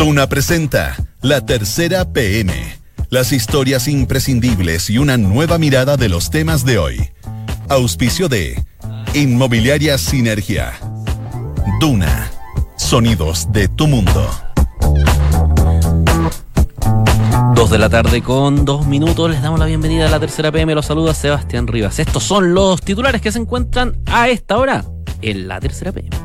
Duna presenta La Tercera PM. Las historias imprescindibles y una nueva mirada de los temas de hoy. Auspicio de Inmobiliaria Sinergia. Duna. Sonidos de tu mundo. Dos de la tarde con dos minutos. Les damos la bienvenida a la tercera PM. Los saluda Sebastián Rivas. Estos son los titulares que se encuentran a esta hora en la tercera PM.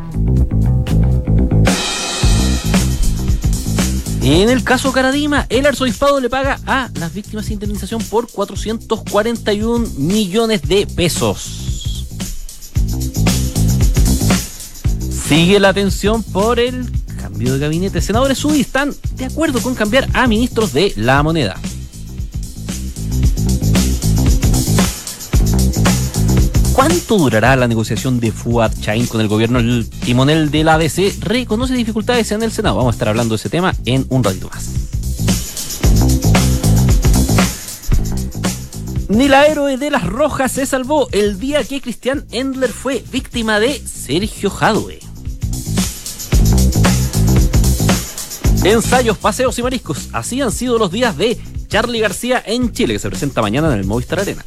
En el caso Caradima, el arzobispado le paga a las víctimas indemnización por 441 millones de pesos. Sigue la atención por el cambio de gabinete. Senadores UDI están de acuerdo con cambiar a ministros de la moneda. ¿Cuánto durará la negociación de Fuad Chain con el gobierno? El timonel del ADC reconoce dificultades en el Senado. Vamos a estar hablando de ese tema en un ratito más. Ni la héroe de las rojas se salvó el día que Christian Endler fue víctima de Sergio Jadwe. Ensayos, paseos y mariscos. Así han sido los días de Charlie García en Chile, que se presenta mañana en el Movistar Arena.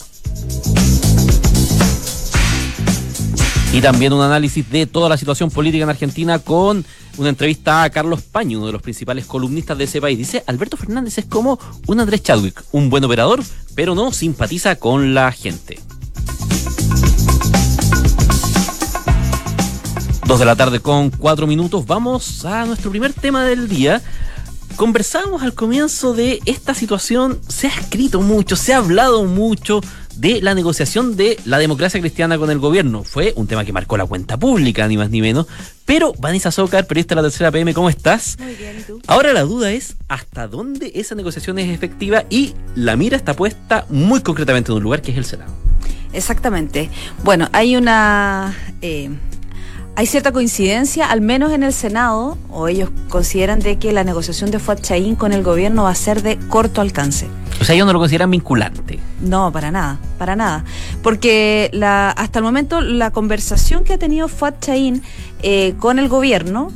Y también un análisis de toda la situación política en Argentina con una entrevista a Carlos Paño, uno de los principales columnistas de ese país. Dice, Alberto Fernández es como un Andrés Chadwick, un buen operador, pero no simpatiza con la gente. Dos de la tarde con cuatro minutos. Vamos a nuestro primer tema del día. Conversábamos al comienzo de esta situación, se ha escrito mucho, se ha hablado mucho de la negociación de la democracia cristiana con el gobierno. Fue un tema que marcó la cuenta pública, ni más ni menos. Pero, Vanessa Zócar, periodista de la tercera PM, ¿cómo estás? Muy bien, ¿y tú? Ahora la duda es hasta dónde esa negociación es efectiva y la mira está puesta muy concretamente en un lugar que es el Senado. Exactamente. Bueno, hay una... eh, hay cierta coincidencia, al menos en el Senado, o ellos consideran de que la negociación de Fuad Chaín con el gobierno va a ser de corto alcance. O sea, ellos no lo consideran vinculante. No, para nada, para nada. Porque la, hasta el momento la conversación que ha tenido Fuad Chaín eh, con el gobierno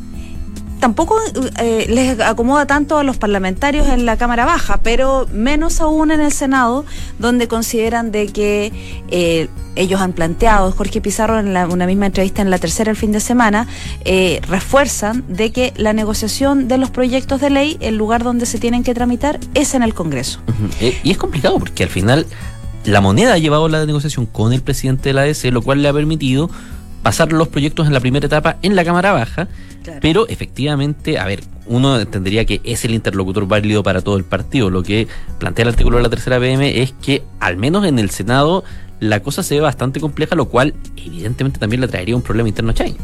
tampoco eh, les acomoda tanto a los parlamentarios en la Cámara Baja, pero menos aún en el Senado, donde consideran de que eh, ellos han planteado, Jorge Pizarro en la- una misma entrevista en la tercera el fin de semana, eh, refuerzan de que la negociación de los proyectos de ley, el lugar donde se tienen que tramitar, es en el Congreso. Eh, Y es complicado porque al final la moneda ha llevado la negociación con el presidente de la ADC, lo cual le ha permitido pasar los proyectos en la primera etapa en la Cámara Baja, Claro. pero efectivamente, a ver, uno entendería que es el interlocutor válido para todo el partido. Lo que plantea el artículo de la tercera PM es que al menos en el Senado la cosa se ve bastante compleja, lo cual evidentemente también le traería un problema interno a Chay.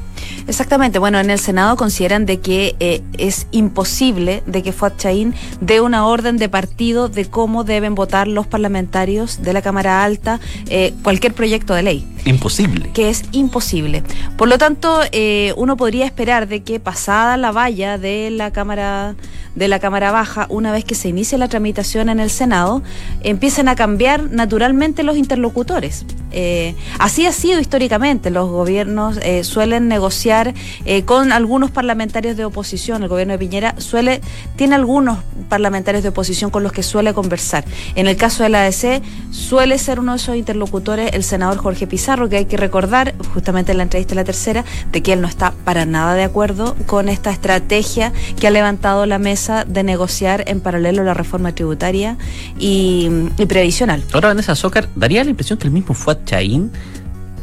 Exactamente, bueno, en el Senado consideran de que eh, es imposible de que Fuad Chaín dé una orden de partido de cómo deben votar los parlamentarios de la Cámara Alta eh, cualquier proyecto de ley Imposible. que es imposible. Por lo tanto, eh, uno podría esperar de que pasada la valla de la Cámara de la Cámara Baja, una vez que se inicie la tramitación en el Senado, empiecen a cambiar naturalmente los interlocutores. Eh, así ha sido históricamente. Los gobiernos eh, suelen negociar eh, con algunos parlamentarios de oposición. El gobierno de Piñera suele tiene algunos parlamentarios de oposición con los que suele conversar. En el caso de la ADC, suele ser uno de esos interlocutores el senador Jorge Pizarro, que hay que recordar, justamente en la entrevista de la tercera, de que él no está para nada de acuerdo con esta estrategia que ha levantado la mesa de negociar en paralelo la reforma tributaria y, y previsional. Ahora Vanessa Zócar daría la impresión que el mismo Fuad Chaín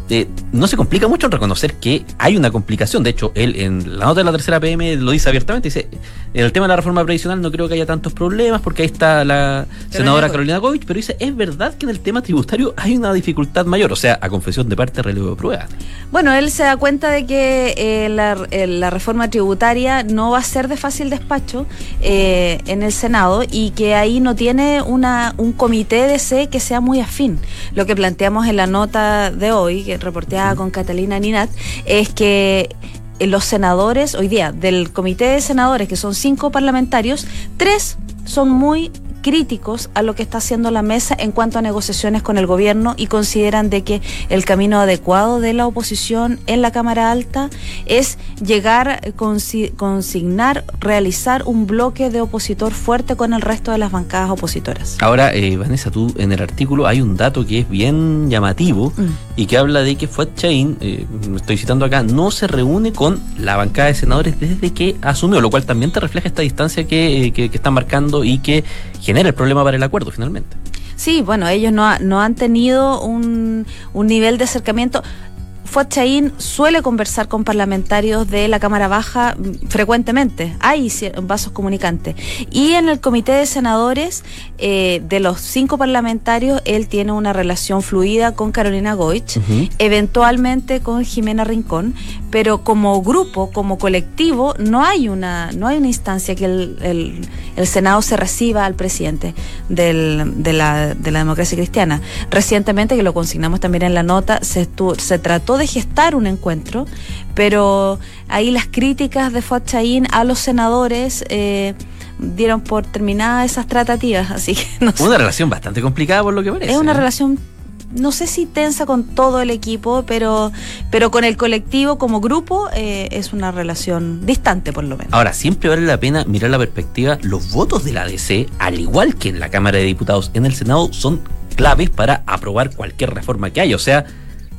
eh, no se complica mucho en reconocer que hay una complicación. De hecho, él en la nota de la tercera PM lo dice abiertamente. Dice, en el tema de la reforma previsional no creo que haya tantos problemas porque ahí está la senadora Carolina Goich, pero dice, es verdad que en el tema tributario hay una dificultad mayor. O sea, a confesión de parte, relevo de prueba. Bueno, él se da cuenta de que eh, la, eh, la reforma tributaria no va a ser de fácil despacho eh, en el Senado y que ahí no tiene una, un comité de C que sea muy afín. Lo que planteamos en la nota de hoy, que reporteada con Catalina Ninat, es que eh, los senadores, hoy día, del comité de senadores, que son cinco parlamentarios, tres son muy críticos a lo que está haciendo la mesa en cuanto a negociaciones con el gobierno y consideran de que el camino adecuado de la oposición en la Cámara Alta es llegar, eh, consignar, realizar un bloque de opositor fuerte con el resto de las bancadas opositoras. Ahora, eh, Vanessa, tú en el artículo hay un dato que es bien llamativo mm. y que habla de que Fuad Chain, eh, estoy citando acá, no se reúne con la bancada de senadores desde que asumió, lo cual también te refleja esta distancia que, que, que están marcando y que genera el problema para el acuerdo finalmente. Sí, bueno, ellos no, no han tenido un, un nivel de acercamiento. Fuad Chaín suele conversar con parlamentarios de la Cámara Baja mm, frecuentemente. Hay vasos comunicantes. Y en el comité de senadores, eh, de los cinco parlamentarios, él tiene una relación fluida con Carolina Goich, eventualmente con Jimena Rincón, pero como grupo, como colectivo, no hay una, no hay una instancia que el, el, Senado se reciba al presidente del, de, la, de la democracia cristiana. Recientemente, que lo consignamos también en la nota, se, se trató de gestar un encuentro, pero ahí las críticas de Fuad Chaín a los senadores eh, dieron por terminadas esas tratativas, así que no Una relación bastante complicada por lo que parece. Es una ¿eh? relación no sé si tensa con todo el equipo, pero, pero con el colectivo como grupo eh, es una relación distante por lo menos. Ahora, siempre vale la pena mirar la perspectiva. Los votos de la DC, al igual que en la Cámara de Diputados, en el Senado, son claves para aprobar cualquier reforma que haya. O sea,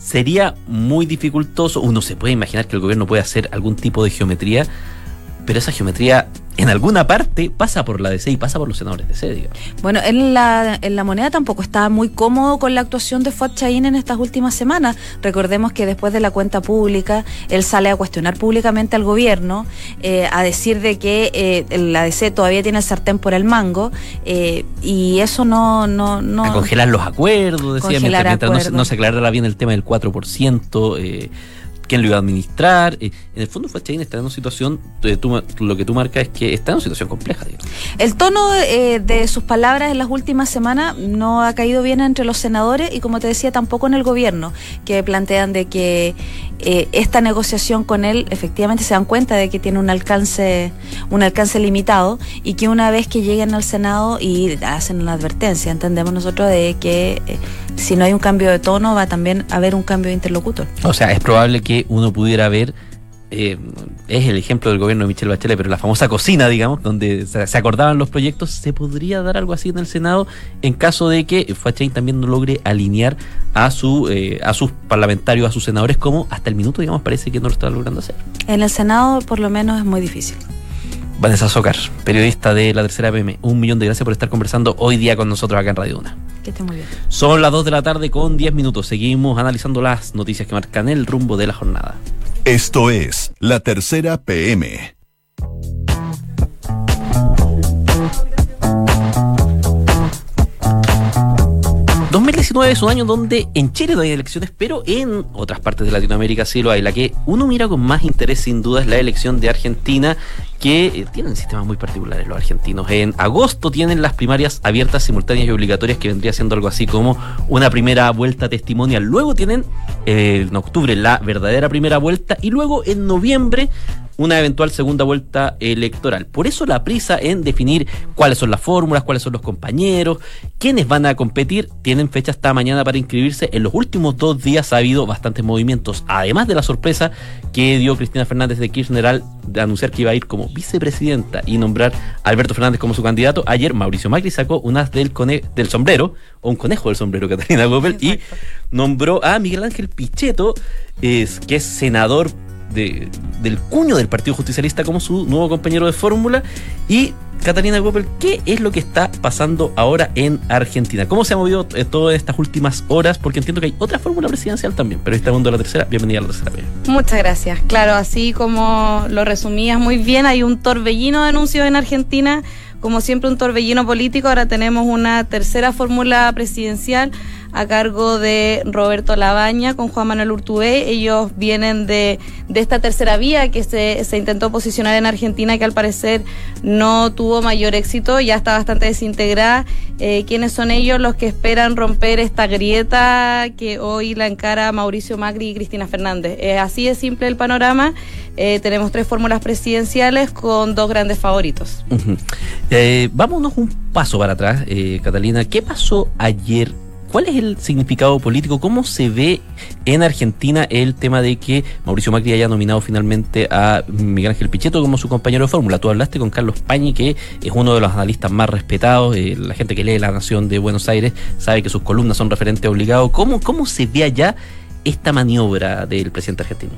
sería muy dificultoso. Uno se puede imaginar que el gobierno puede hacer algún tipo de geometría, pero esa geometría en alguna parte pasa por la DC y pasa por los senadores de DC, Bueno, en la, en la moneda tampoco estaba muy cómodo con la actuación de Fuad Chaín en estas últimas semanas. Recordemos que después de la cuenta pública, él sale a cuestionar públicamente al gobierno, eh, a decir de que eh, la DC todavía tiene el sartén por el mango, eh, y eso no, no, no... A congelar los acuerdos, decía, mientras, No, se, aclarara bien el tema del 4%. Quién lo iba a administrar. Eh, en el fondo, Chain está en una situación, eh, lo que tú marcas es que está en una situación compleja. El tono eh, de sus palabras en las últimas semanas no ha caído bien entre los senadores y, como te decía, tampoco en el gobierno, que plantean de que esta negociación con él efectivamente se dan cuenta de que tiene un alcance, un alcance limitado y que una vez que lleguen al Senado y hacen una advertencia, entendemos nosotros de que si no hay un cambio de tono va también a haber un cambio de interlocutor. O sea, es probable que uno pudiera ver, eh, es el ejemplo del gobierno de Michelle Bachelet, pero la famosa cocina, digamos, donde se acordaban los proyectos, ¿se podría dar algo así en el Senado en caso de que Fachain también no logre alinear a, su, eh, a sus parlamentarios, a sus senadores, como hasta el minuto, digamos, parece que no lo está logrando hacer? En el Senado, por lo menos, es muy difícil. Vanessa Zócar, periodista de La Tercera PM, un millón de gracias por estar conversando hoy día con nosotros acá en Radio Una. Que esté muy bien. Son las 2 de la tarde con 10 minutos. Seguimos analizando las noticias que marcan el rumbo de la jornada. Esto es La Tercera PM. 2019 es un año donde en Chile no hay elecciones, pero en otras partes de Latinoamérica sí lo hay. La que uno mira con más interés, sin duda, es la elección de Argentina, que eh, tienen sistemas muy particulares los argentinos. En agosto tienen las primarias abiertas, simultáneas y obligatorias, que vendría siendo algo así como una primera vuelta testimonial. Luego tienen eh, en octubre la verdadera primera vuelta y luego en noviembre una eventual segunda vuelta electoral. Por eso la prisa en definir cuáles son las fórmulas, cuáles son los compañeros, quiénes van a competir. Tienen fecha hasta mañana para inscribirse. En los últimos dos días ha habido bastantes movimientos, además de la sorpresa que dio Cristina Fernández de Kirchner al anunciar que iba a ir como vicepresidenta y nombrar a Alberto Fernández como su candidato. Ayer Mauricio Macri sacó unas del, del sombrero, o un conejo del sombrero, Catalina Gómez, y nombró a Miguel Ángel Pichetto, es, que es senador del cuño del Partido Justicialista como su nuevo compañero de fórmula. Y Catalina Goppel, ¿qué es lo que está pasando ahora en Argentina? ¿Cómo se ha movido eh, todas estas últimas horas? Porque entiendo que hay otra fórmula presidencial también, pero este mundo de la tercera, bienvenida a la tercera. Muchas gracias. Claro, así como lo resumías muy bien, hay un torbellino de anuncios en Argentina como siempre un torbellino político, ahora tenemos una tercera fórmula presidencial a cargo de Roberto Labaña con Juan Manuel Urtubé. Ellos vienen de, de esta tercera vía que se, se intentó posicionar en Argentina, que al parecer no tuvo mayor éxito, ya está bastante desintegrada. Eh, ¿Quiénes son ellos los que esperan romper esta grieta que hoy la encara Mauricio Macri y Cristina Fernández? Eh, así de simple el panorama. Eh, tenemos tres fórmulas presidenciales con dos grandes favoritos. Vámonos un paso para atrás, Catalina. ¿Qué pasó ayer? ¿Cuál es el significado político? ¿Cómo se ve en Argentina el tema de que Mauricio Macri haya nominado finalmente a Miguel Ángel Pichetto como su compañero de fórmula? Tú hablaste con Carlos Pañi, que es uno de los analistas más respetados. eh, la gente que lee La Nación de Buenos Aires sabe que sus columnas son referentes obligados. ¿Cómo, cómo se ve allá esta maniobra del presidente argentino?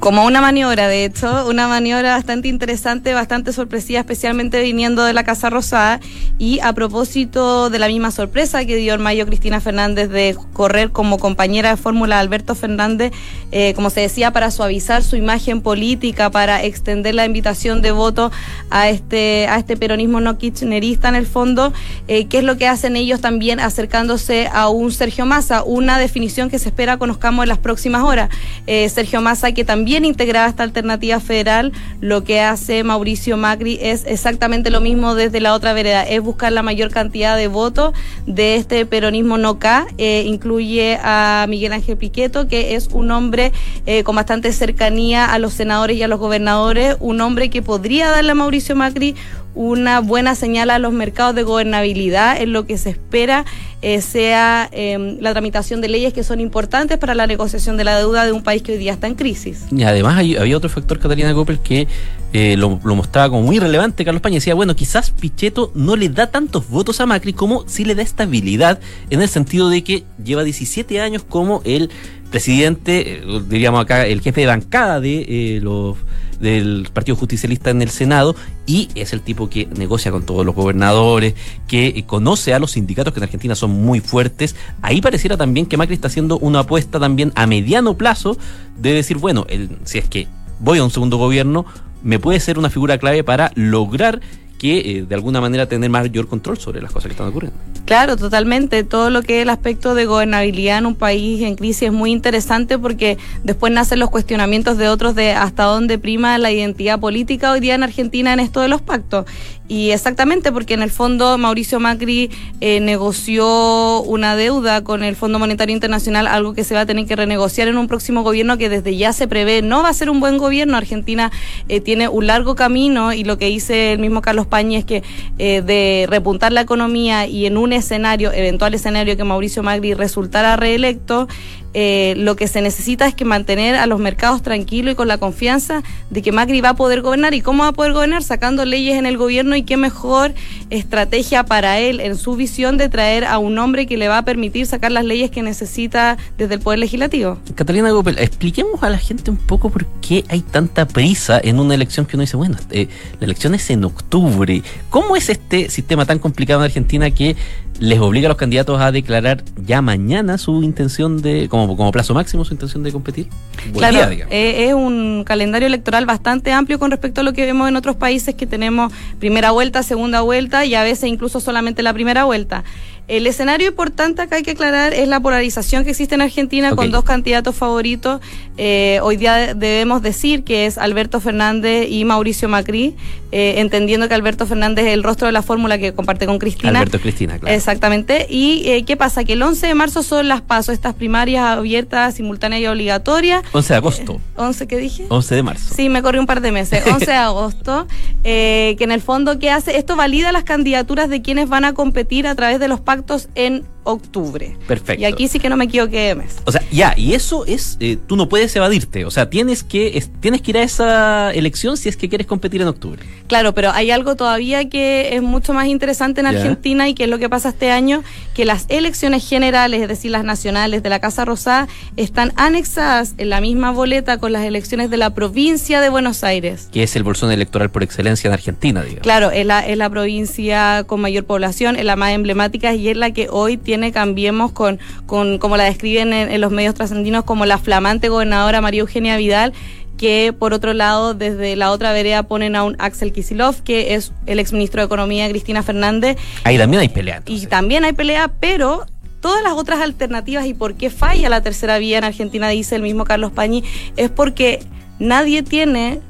Como una maniobra, de hecho, una maniobra bastante interesante, bastante sorpresiva, especialmente viniendo de la Casa Rosada. Y a propósito de la misma sorpresa que dio en mayo Cristina Fernández de correr como compañera de fórmula de Alberto Fernández, eh, como se decía, para suavizar su imagen política, para extender la invitación de voto a este, a este peronismo no kirchnerista en el fondo, eh, ¿qué es lo que hacen ellos también acercándose a un Sergio Massa? Una definición que se espera conozcamos en las próximas horas. Eh, Sergio Massa que también integrada esta alternativa federal, lo que hace Mauricio Macri es exactamente lo mismo desde la otra vereda, es buscar la mayor cantidad de votos de este peronismo no K, eh, incluye a Miguel Ángel Piqueto, que es un hombre eh, con bastante cercanía a los senadores y a los gobernadores, un hombre que podría darle a Mauricio Macri una buena señal a los mercados de gobernabilidad en lo que se espera eh, sea eh, la tramitación de leyes que son importantes para la negociación de la deuda de un país que hoy día está en crisis. Y además hay- había otro factor, Catalina Coppel, que eh, lo, mostraba como muy relevante. Carlos Paña decía, bueno, quizás Pichetto no le da tantos votos a Macri como sí le da estabilidad, en el sentido de que lleva 17 años como el presidente, eh, diríamos acá, el jefe de bancada de eh, los del Partido Justicialista en el Senado y es el tipo que negocia con todos los gobernadores, que conoce a los sindicatos que en Argentina son muy fuertes. Ahí pareciera también que Macri está haciendo una apuesta también a mediano plazo de decir, bueno, el, si es que voy a un segundo gobierno, me puede ser una figura clave para lograr que eh, de alguna manera tener mayor control sobre las cosas que están ocurriendo. Claro, totalmente. Todo lo que es el aspecto de gobernabilidad en un país en crisis es muy interesante porque después nacen los cuestionamientos de otros de hasta dónde prima la identidad política hoy día en Argentina en esto de los pactos. Y exactamente porque en el fondo Mauricio Macri eh, negoció una deuda con el Fondo Monetario Internacional, algo que se va a tener que renegociar en un próximo gobierno que desde ya se prevé no va a ser un buen gobierno. Argentina eh, tiene un largo camino y lo que dice el mismo Carlos Pañi es que eh, de repuntar la economía y en un escenario, eventual escenario que Mauricio Macri resultara reelecto, eh, lo que se necesita es que mantener a los mercados tranquilos y con la confianza de que Macri va a poder gobernar. ¿Y cómo va a poder gobernar? Sacando leyes en el gobierno y qué mejor estrategia para él en su visión de traer a un hombre que le va a permitir sacar las leyes que necesita desde el Poder Legislativo. Catalina Gopel, expliquemos a la gente un poco por qué hay tanta prisa en una elección que uno dice, bueno, eh, la elección es en octubre. ¿Cómo es este sistema tan complicado en Argentina que les obliga a los candidatos a declarar ya mañana su intención de, como, como plazo máximo, su intención de competir? Buen Claro, día, eh, es un calendario electoral bastante amplio con respecto a lo que vemos en otros países que tenemos primera vuelta, segunda vuelta y a veces incluso solamente la primera vuelta. El escenario importante acá hay que aclarar es la polarización que existe en Argentina con dos candidatos favoritos. Eh, hoy día debemos decir que es Alberto Fernández y Mauricio Macri, eh, entendiendo que Alberto Fernández es el rostro de la fórmula que comparte con Cristina. Alberto Cristina, claro. Exactamente. ¿Y eh, qué pasa? Que el 11 de marzo son las pasos, estas primarias abiertas, simultáneas y obligatorias. 11 de agosto, 11, ¿qué dije? 11 de marzo. Sí, me corrí un par de meses. 11 de agosto, eh, que en el fondo, ¿qué hace? Esto valida las candidaturas de quienes van a competir a través de los pactos en octubre. Perfecto. Y aquí sí que no me equivoqué de mes. O sea, ya, y eso es, eh, tú no puedes evadirte, o sea, tienes que, es- tienes que ir a esa elección si es que quieres competir en octubre. Claro, pero hay algo todavía que es mucho más interesante en Ya. Argentina y que es lo que pasa este año, que las elecciones generales, es decir, las nacionales de la Casa Rosada, están anexadas en la misma boleta con las elecciones de la provincia de Buenos Aires. que es el bolsón electoral por excelencia en Argentina, digamos. Claro, es la, es la provincia con mayor población, es la más emblemática y es la que hoy tiene Cambiemos con, con como la describen en, en los medios trascendinos, como la flamante gobernadora María Eugenia Vidal, que por otro lado, desde la otra vereda ponen a un Axel Kisilov, que es el exministro de Economía Cristina Fernández, Ahí también hay pelea. y también hay pelea, pero todas las otras alternativas y por qué falla la tercera vía en Argentina, dice el mismo Carlos Pañi, es porque nadie tiene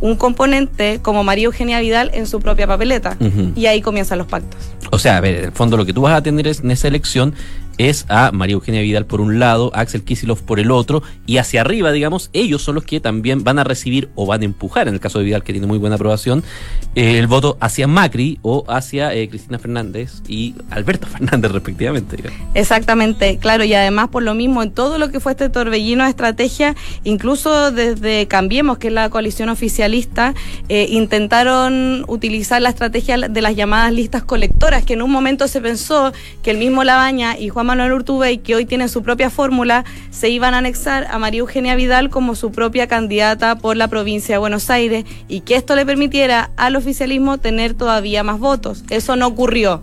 un componente como María Eugenia Vidal en su propia papeleta. Y ahí comienzan los pactos. O sea, a ver, en el fondo lo que tú vas a tener es, en esa elección es a María Eugenia Vidal por un lado, Axel Kisilov por el otro, y hacia arriba, digamos, ellos son los que también van a recibir o van a empujar, en el caso de Vidal, que tiene muy buena aprobación, eh, el voto hacia Macri o hacia eh, Cristina Fernández y Alberto Fernández, respectivamente. Exactamente, claro, y además por lo mismo, en todo lo que fue este torbellino de estrategia, incluso desde Cambiemos, que es la coalición oficialista, eh, intentaron utilizar la estrategia de las llamadas listas colectoras, que en un momento se pensó que el mismo Labaña y Juan Manuel Urtubey, que hoy tiene su propia fórmula, se iban a anexar a María Eugenia Vidal como su propia candidata por la provincia de Buenos Aires y que esto le permitiera al oficialismo tener todavía más votos. Eso no ocurrió.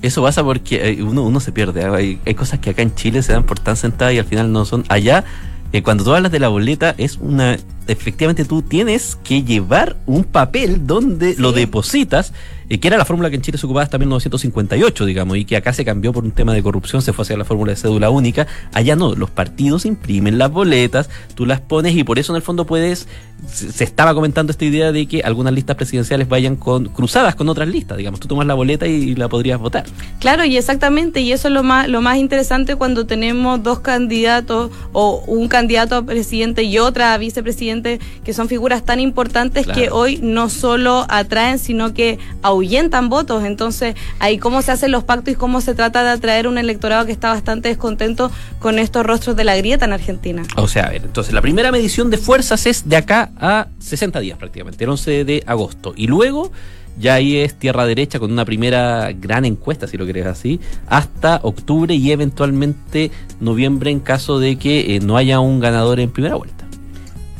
Eso pasa porque eh, uno, uno se pierde. Hay, hay cosas que acá en Chile se dan por tan sentadas y al final no son. Allá, eh, cuando tú hablas de la boleta, es una. Efectivamente, tú tienes que llevar un papel donde lo depositas que era la fórmula que en Chile se ocupaba hasta 1958, digamos, y que acá se cambió por un tema de corrupción, se fue hacia la fórmula de cédula única. Allá no, los partidos imprimen las boletas, tú las pones y por eso en el fondo puedes, se estaba comentando esta idea de que algunas listas presidenciales vayan con cruzadas con otras listas, digamos, tú tomas la boleta y, la podrías votar. Claro, y exactamente, y eso es lo más, lo más interesante cuando tenemos dos candidatos o un candidato a presidente y otra a vicepresidente, que son figuras tan importantes que hoy no solo atraen, sino que ahuyentan votos. Entonces, ahí cómo se hacen los pactos y cómo se trata de atraer un electorado que está bastante descontento con estos rostros de la grieta en Argentina. O sea, a ver, entonces la primera medición de fuerzas es de acá a 60 días prácticamente, el 11 de agosto. Y luego ya ahí es tierra derecha con una primera gran encuesta, si lo querés así, hasta octubre y eventualmente noviembre en caso de que eh, no haya un ganador en primera vuelta.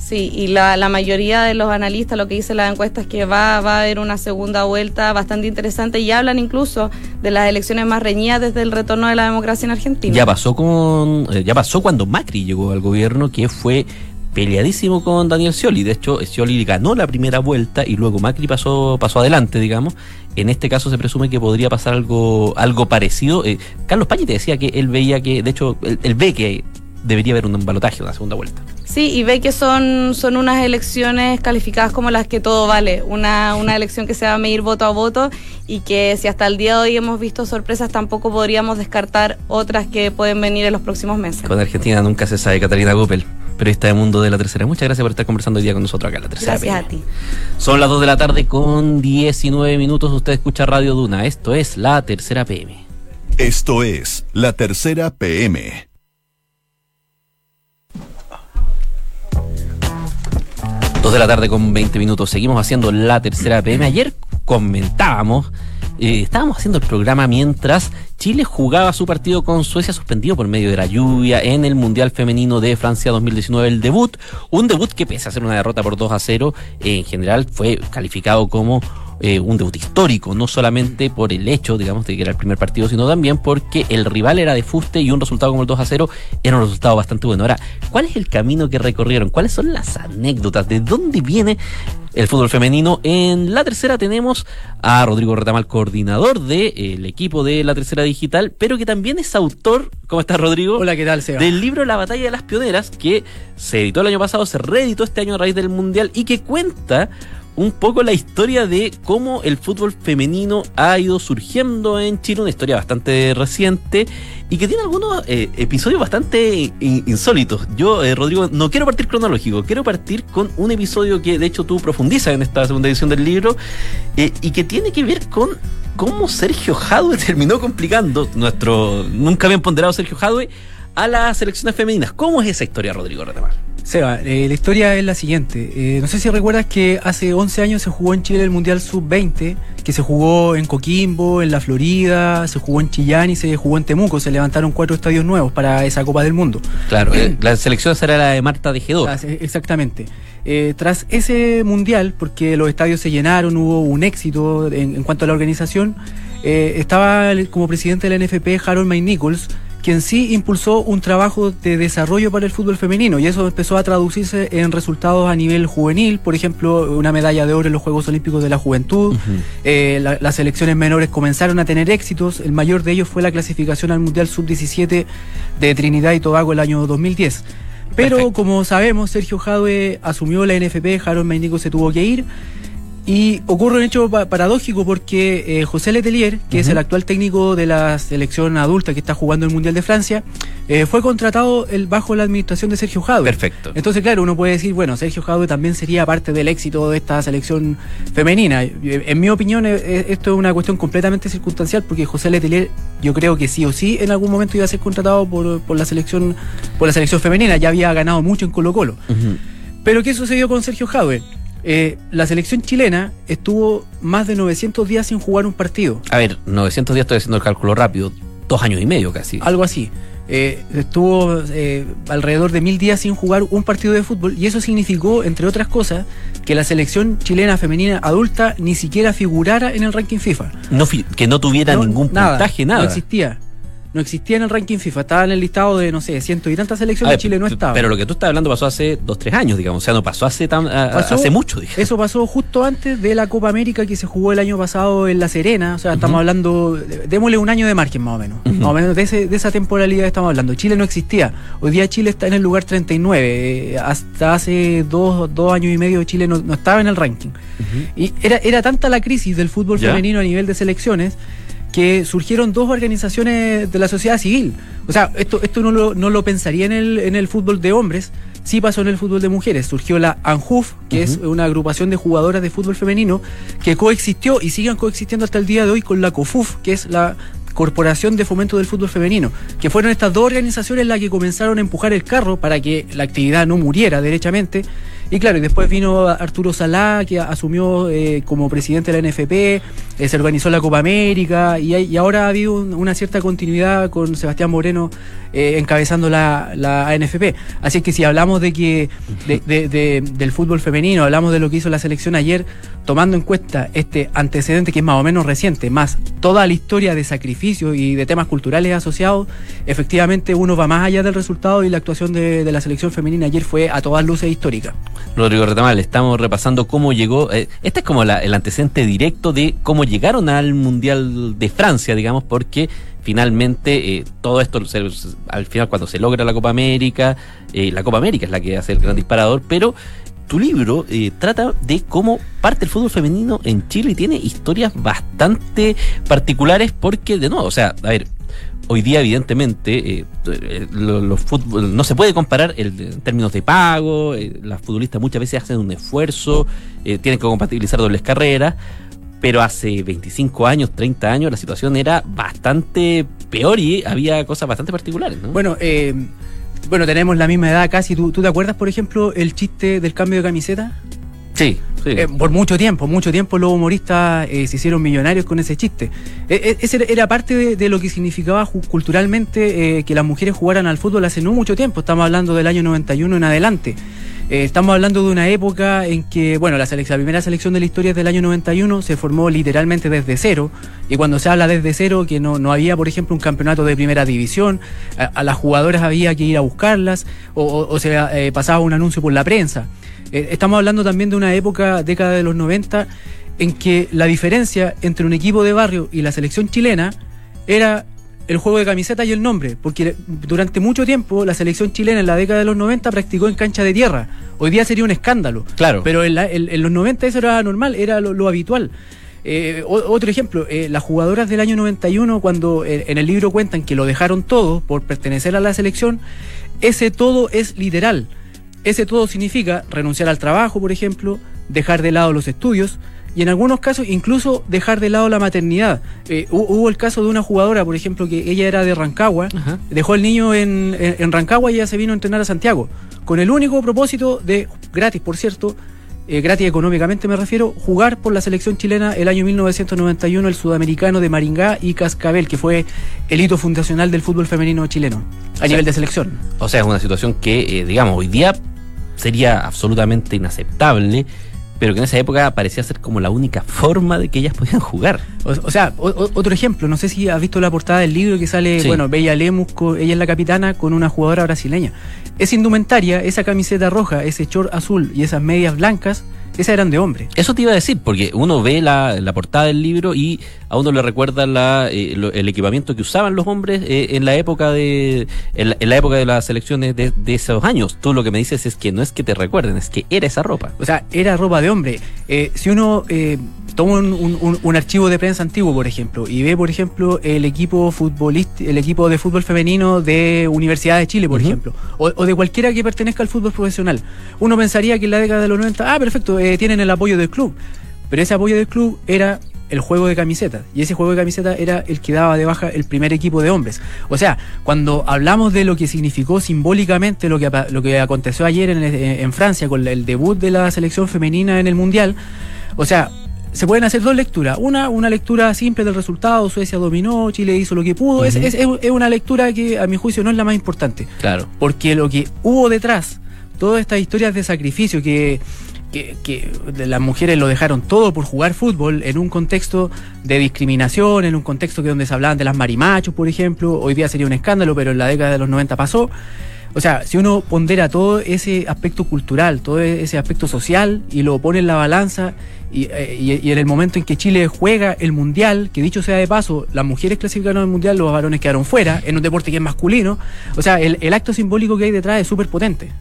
Sí, y la, la, mayoría de los analistas lo que dice la encuesta es que va, a haber una segunda vuelta bastante interesante y hablan incluso de las elecciones más reñidas desde el retorno de la democracia en Argentina. Ya pasó con, eh, ya pasó cuando Macri llegó al gobierno, que fue peleadísimo con Daniel Scioli. De hecho, Scioli ganó la primera vuelta y luego Macri pasó, pasó adelante, digamos. En este caso se presume que podría pasar algo, algo parecido. Eh, Carlos Pañi te decía que él veía que, de hecho, él ve que debería haber un balotaje, una segunda vuelta. Sí, y ve que son, son unas elecciones calificadas como las que todo vale, una, una elección que se va a medir voto a voto y que si hasta el día de hoy hemos visto sorpresas, tampoco podríamos descartar otras que pueden venir en los próximos meses. Con Argentina nunca se sabe, Catalina Guppel periodista de Mundo de la Tercera. Muchas gracias por estar conversando hoy día con nosotros acá en la Tercera. Gracias a ti. Son las 2 de la tarde con 19 minutos. Usted escucha Radio Duna. Esto es La Tercera PM. Esto es La Tercera PM. 2 de la tarde con 20 minutos. Seguimos haciendo la tercera PM. Ayer comentábamos, eh, estábamos haciendo el programa mientras Chile jugaba su partido con Suecia suspendido por medio de la lluvia en el Mundial Femenino de Francia 2019, el debut. Un debut que pese a ser una derrota por 2 a 0, en general fue calificado como eh, un debut histórico, no solamente por el hecho, digamos, de que era el primer partido, sino también porque el rival era de fuste y un resultado como el 2 a 0 era un resultado bastante bueno. Ahora, ¿cuál es el camino que recorrieron? ¿Cuáles son las anécdotas? ¿De dónde viene el fútbol femenino? En la tercera tenemos a Rodrigo Retamal, coordinador del equipo de la tercera digital, pero que también es autor, ¿cómo estás Rodrigo? Hola, ¿qué tal, Seba? Del libro La batalla de las pioneras, que se editó el año pasado, se reeditó este año a raíz del Mundial y que cuenta un poco la historia de cómo el fútbol femenino ha ido surgiendo en Chile, una historia bastante reciente y que tiene algunos eh, episodios bastante insólitos. Yo, eh, Rodrigo, no quiero partir cronológico, quiero partir con un episodio que de hecho tú profundizas en esta segunda edición del libro eh, y que tiene que ver con cómo Sergio Jadwe terminó complicando nuestro nunca bien ponderado Sergio Jadwe a las selecciones femeninas. ¿Cómo es esa historia, Rodrigo Retemar? Seba, eh, la historia es la siguiente. Eh, no sé si recuerdas que hace 11 años se jugó en Chile el Mundial Sub-20, que se jugó en Coquimbo, en la Florida, se jugó en Chillán y se jugó en Temuco. Se levantaron cuatro estadios nuevos para esa Copa del Mundo. Claro, eh, la selección será la de Marta de Gedó. Exactamente. tras ese Mundial, porque los estadios se llenaron, hubo un éxito en, cuanto a la organización, estaba como presidente de la NFP Harold May Nichols, quien sí impulsó un trabajo de desarrollo para el fútbol femenino y eso empezó a traducirse en resultados a nivel juvenil, por ejemplo, una medalla de oro en los Juegos Olímpicos de la Juventud, eh, la- las selecciones menores comenzaron a tener éxitos, el mayor de ellos fue la clasificación al Mundial Sub-17 de Trinidad y Tobago el año 2010. Pero Perfecto. como sabemos, Sergio Jadwe asumió la NFP, Harold Mendigo se tuvo que ir. Y ocurre un hecho pa- paradójico porque eh, José Letelier, que es el actual técnico de la selección adulta que está jugando el Mundial de Francia, eh, fue contratado el, bajo la administración de Sergio Jadwe. Perfecto. Entonces, claro, uno puede decir, bueno, Sergio Jadwe también sería parte del éxito de esta selección femenina. Eh, En mi opinión, eh, esto es una cuestión completamente circunstancial porque José Letelier, yo creo que sí o sí en algún momento iba a ser contratado por, por la selección por la selección femenina. Ya había ganado mucho en Colo Colo. Ujú. Pero ¿qué sucedió con Sergio Jadwe? Eh, la selección chilena estuvo más de 900 días sin jugar un partido, A ver, 900 días estoy haciendo el cálculo rápido. Dos años y medio casi. algo así. Eh, estuvo eh, alrededor de mil días sin jugar un partido de fútbol y eso significó, entre otras cosas, que la selección chilena femenina adulta ni siquiera figurara en el ranking FIFA. No que no tuviera No, ningún puntaje, nada. No existía. No existía en el ranking FIFA. Estaba en el listado de, no sé, ciento y tantas selecciones. ver, Chile no estaba. Pero lo que tú estás hablando pasó hace dos, tres años, digamos. O sea, no pasó hace, tan, a- Pasó- hace mucho, dije. Eso pasó justo antes de la Copa América que se jugó el año pasado en La Serena. O sea, estamos hablando, démosle un año de margen más o menos. Más o menos de, ese- de esa temporalidad estamos hablando. Chile no existía. Hoy día Chile está en el lugar 39. Eh, hasta hace dos, dos años y medio Chile no, no estaba en el ranking. Y era, era tanta la crisis del fútbol femenino a nivel de selecciones que surgieron dos organizaciones de la sociedad civil. O sea, esto, esto no, lo, no lo pensaría en el, en el fútbol de hombres, sí pasó en el fútbol de mujeres. Surgió la ANJUF, que es una agrupación de jugadoras de fútbol femenino, que coexistió y siguen coexistiendo hasta el día de hoy con la COFUF, que es la Corporación de Fomento del Fútbol Femenino, que fueron estas dos organizaciones las que comenzaron a empujar el carro para que la actividad no muriera derechamente. Y claro, y después vino Arturo Salá, que asumió eh, como presidente de la NFP, eh, se organizó la Copa América, y, hay- y ahora ha habido un- una cierta continuidad con Sebastián Moreno eh, encabezando la, la ANFP. Así que si hablamos de que de- de- de- del fútbol femenino, hablamos de lo que hizo la selección ayer, tomando en cuenta este antecedente que es más o menos reciente, más toda la historia de sacrificios y de temas culturales asociados, efectivamente uno va más allá del resultado y la actuación de, de la selección femenina ayer fue a todas luces histórica. Rodrigo Retamal, estamos repasando cómo llegó. eh, este es como la- el antecedente directo de cómo llegaron al Mundial de Francia, digamos, porque finalmente eh, todo esto, se- al final, cuando se logra la Copa América, eh, la Copa América es la que hace el gran disparador, pero tu libro eh, trata de cómo parte el fútbol femenino en Chile y tiene historias bastante particulares, porque, de nuevo, o sea, a ver, hoy día evidentemente eh, eh, lo- los fútbol no se puede comparar el, en términos de pago eh, las futbolistas muchas veces hacen un esfuerzo eh, tienen que compatibilizar dobles carreras pero hace 25 años 30 años la situación era bastante peor y había cosas bastante particulares ¿no? Bueno, eh, bueno, tenemos la misma edad casi. ¿Tú, tú te acuerdas, por ejemplo, el chiste del cambio de camiseta? sí, Eh, por mucho tiempo, mucho tiempo los humoristas eh, se hicieron millonarios con ese chiste. Eh, ese era- parte de, lo que significaba culturalmente que las mujeres jugaran al fútbol hace no mucho tiempo. Estamos hablando del año 91 en adelante. Estamos hablando de una época en que, bueno, la, primera selección de la historia es del año 91, se formó literalmente desde cero. Y cuando se habla desde cero, que no, no había, por ejemplo, un campeonato de primera división, a, las jugadoras había que ir a buscarlas, o, o- o se pasaba un anuncio por la prensa. Eh, estamos hablando también de una época, década de los 90, en que la diferencia entre un equipo de barrio y la selección chilena era el juego de camiseta y el nombre, porque durante mucho tiempo la selección chilena en la década de los 90 practicó en cancha de tierra. Hoy día sería un escándalo. Claro. Pero en, la- en- en los 90 eso era normal, era lo, lo habitual. Eh, otro ejemplo, eh, las jugadoras del año 91, cuando eh, en el libro cuentan que lo dejaron todo por pertenecer a la selección, ese todo es literal. Ese todo significa renunciar al trabajo, por ejemplo, dejar de lado los estudios y en algunos casos incluso dejar de lado la maternidad. Eh, hu- hubo el caso de una jugadora, por ejemplo, que ella era de Rancagua, Ajá. dejó al niño en, en- en Rancagua y ella se vino a entrenar a Santiago, con el único propósito de, gratis por cierto, eh, gratis económicamente me refiero, jugar por la selección chilena el año 1991, el sudamericano de Maringá y Cascabel, que fue el hito fundacional del fútbol femenino chileno, a sea, nivel de selección. O sea, es una situación que, eh, digamos, hoy día sería absolutamente inaceptable, pero que en esa época parecía ser como la única forma de que ellas podían jugar. O, o sea, o- o- otro ejemplo, no sé si has visto la portada del libro que sale, Sí. bueno, Bella Lemus, ella es la capitana, con una jugadora brasileña. Esa indumentaria, esa camiseta roja, ese short azul y esas medias blancas, esas eran de hombre. Eso te iba a decir, porque uno ve la, la portada del libro y a uno le recuerda la, eh, lo- el equipamiento que usaban los hombres eh, en la época de en la, en la época de las selecciones de, de esos años. Tú lo que me dices es que no es que te recuerden, es que era esa ropa. O sea, era ropa de hombre. Eh, si uno eh, toma un, un- archivo de prensa antiguo, por ejemplo, y ve, por ejemplo, el equipo futbolista, el equipo de fútbol femenino de Universidad de Chile, por ejemplo, o, o de cualquiera que pertenezca al fútbol profesional, uno pensaría que en la década de los 90, ah, perfecto, eh, tienen el apoyo del club. Pero ese apoyo del club era el juego de camisetas. Y ese juego de camisetas era el que daba de baja el primer equipo de hombres. O sea, cuando hablamos de lo que significó simbólicamente lo que, lo que aconteció ayer en, en Francia con el debut de la selección femenina en el Mundial, o sea, se pueden hacer dos lecturas. Una, una lectura simple del resultado, Suecia dominó, Chile hizo lo que pudo. Es- es, es- es una lectura que a mi juicio no es la más importante. Claro. Porque lo que hubo detrás, todas estas historias de sacrificio que, que, que las mujeres lo dejaron todo por jugar fútbol en un contexto de discriminación, en un contexto que donde se hablaban de las marimachos, por ejemplo, hoy día sería un escándalo, pero en la década de los 90 pasó. O sea, si uno pondera todo ese aspecto cultural, todo ese aspecto social y lo pone en la balanza y, eh, y en el momento en que Chile juega el mundial, que dicho sea de paso, las mujeres clasificaron al mundial, los varones quedaron fuera, en un deporte que es masculino, o sea, el, el acto simbólico que hay detrás es súper potente.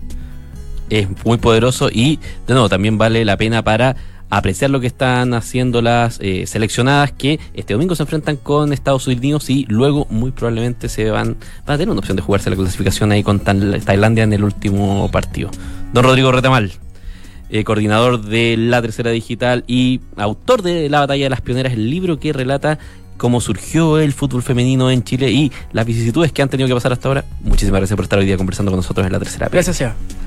es muy poderoso y de nuevo también vale la pena para apreciar lo que están haciendo las eh, seleccionadas que este domingo se enfrentan con Estados Unidos y luego muy probablemente se van, a tener una opción de jugarse la clasificación ahí con Tailandia en el último partido. Don Rodrigo Retamal, eh, coordinador de la tercera digital y autor de La batalla de las pioneras, el libro que relata cómo surgió el fútbol femenino en Chile y las vicisitudes que han tenido que pasar hasta ahora. Muchísimas gracias por estar hoy día conversando con nosotros en la tercera. Gracias.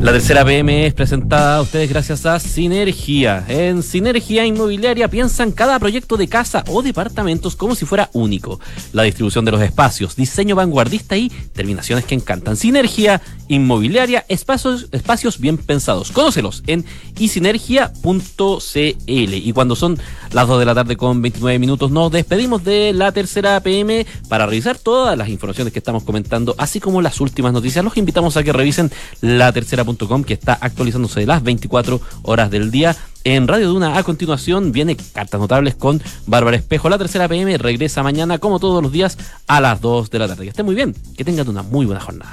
La tercera PM es presentada a ustedes gracias a Sinergia. En Sinergia Inmobiliaria piensan cada proyecto de casa o departamentos como si fuera único. La distribución de los espacios, diseño vanguardista y terminaciones que encantan. Sinergia Inmobiliaria, espacios, espacios bien pensados. Conócelos en isinergia.cl. Y cuando son las 2 de la tarde con 29 minutos, nos despedimos de la tercera PM para revisar todas las informaciones que estamos comentando, así como las últimas noticias. Los invitamos a que revisen la que está actualizándose las 24 horas del día. En Radio Duna a continuación viene Cartas Notables con Bárbara Espejo. La tercera PM regresa mañana como todos los días a las 2 de la tarde. Que estén muy bien, que tengan una muy buena jornada.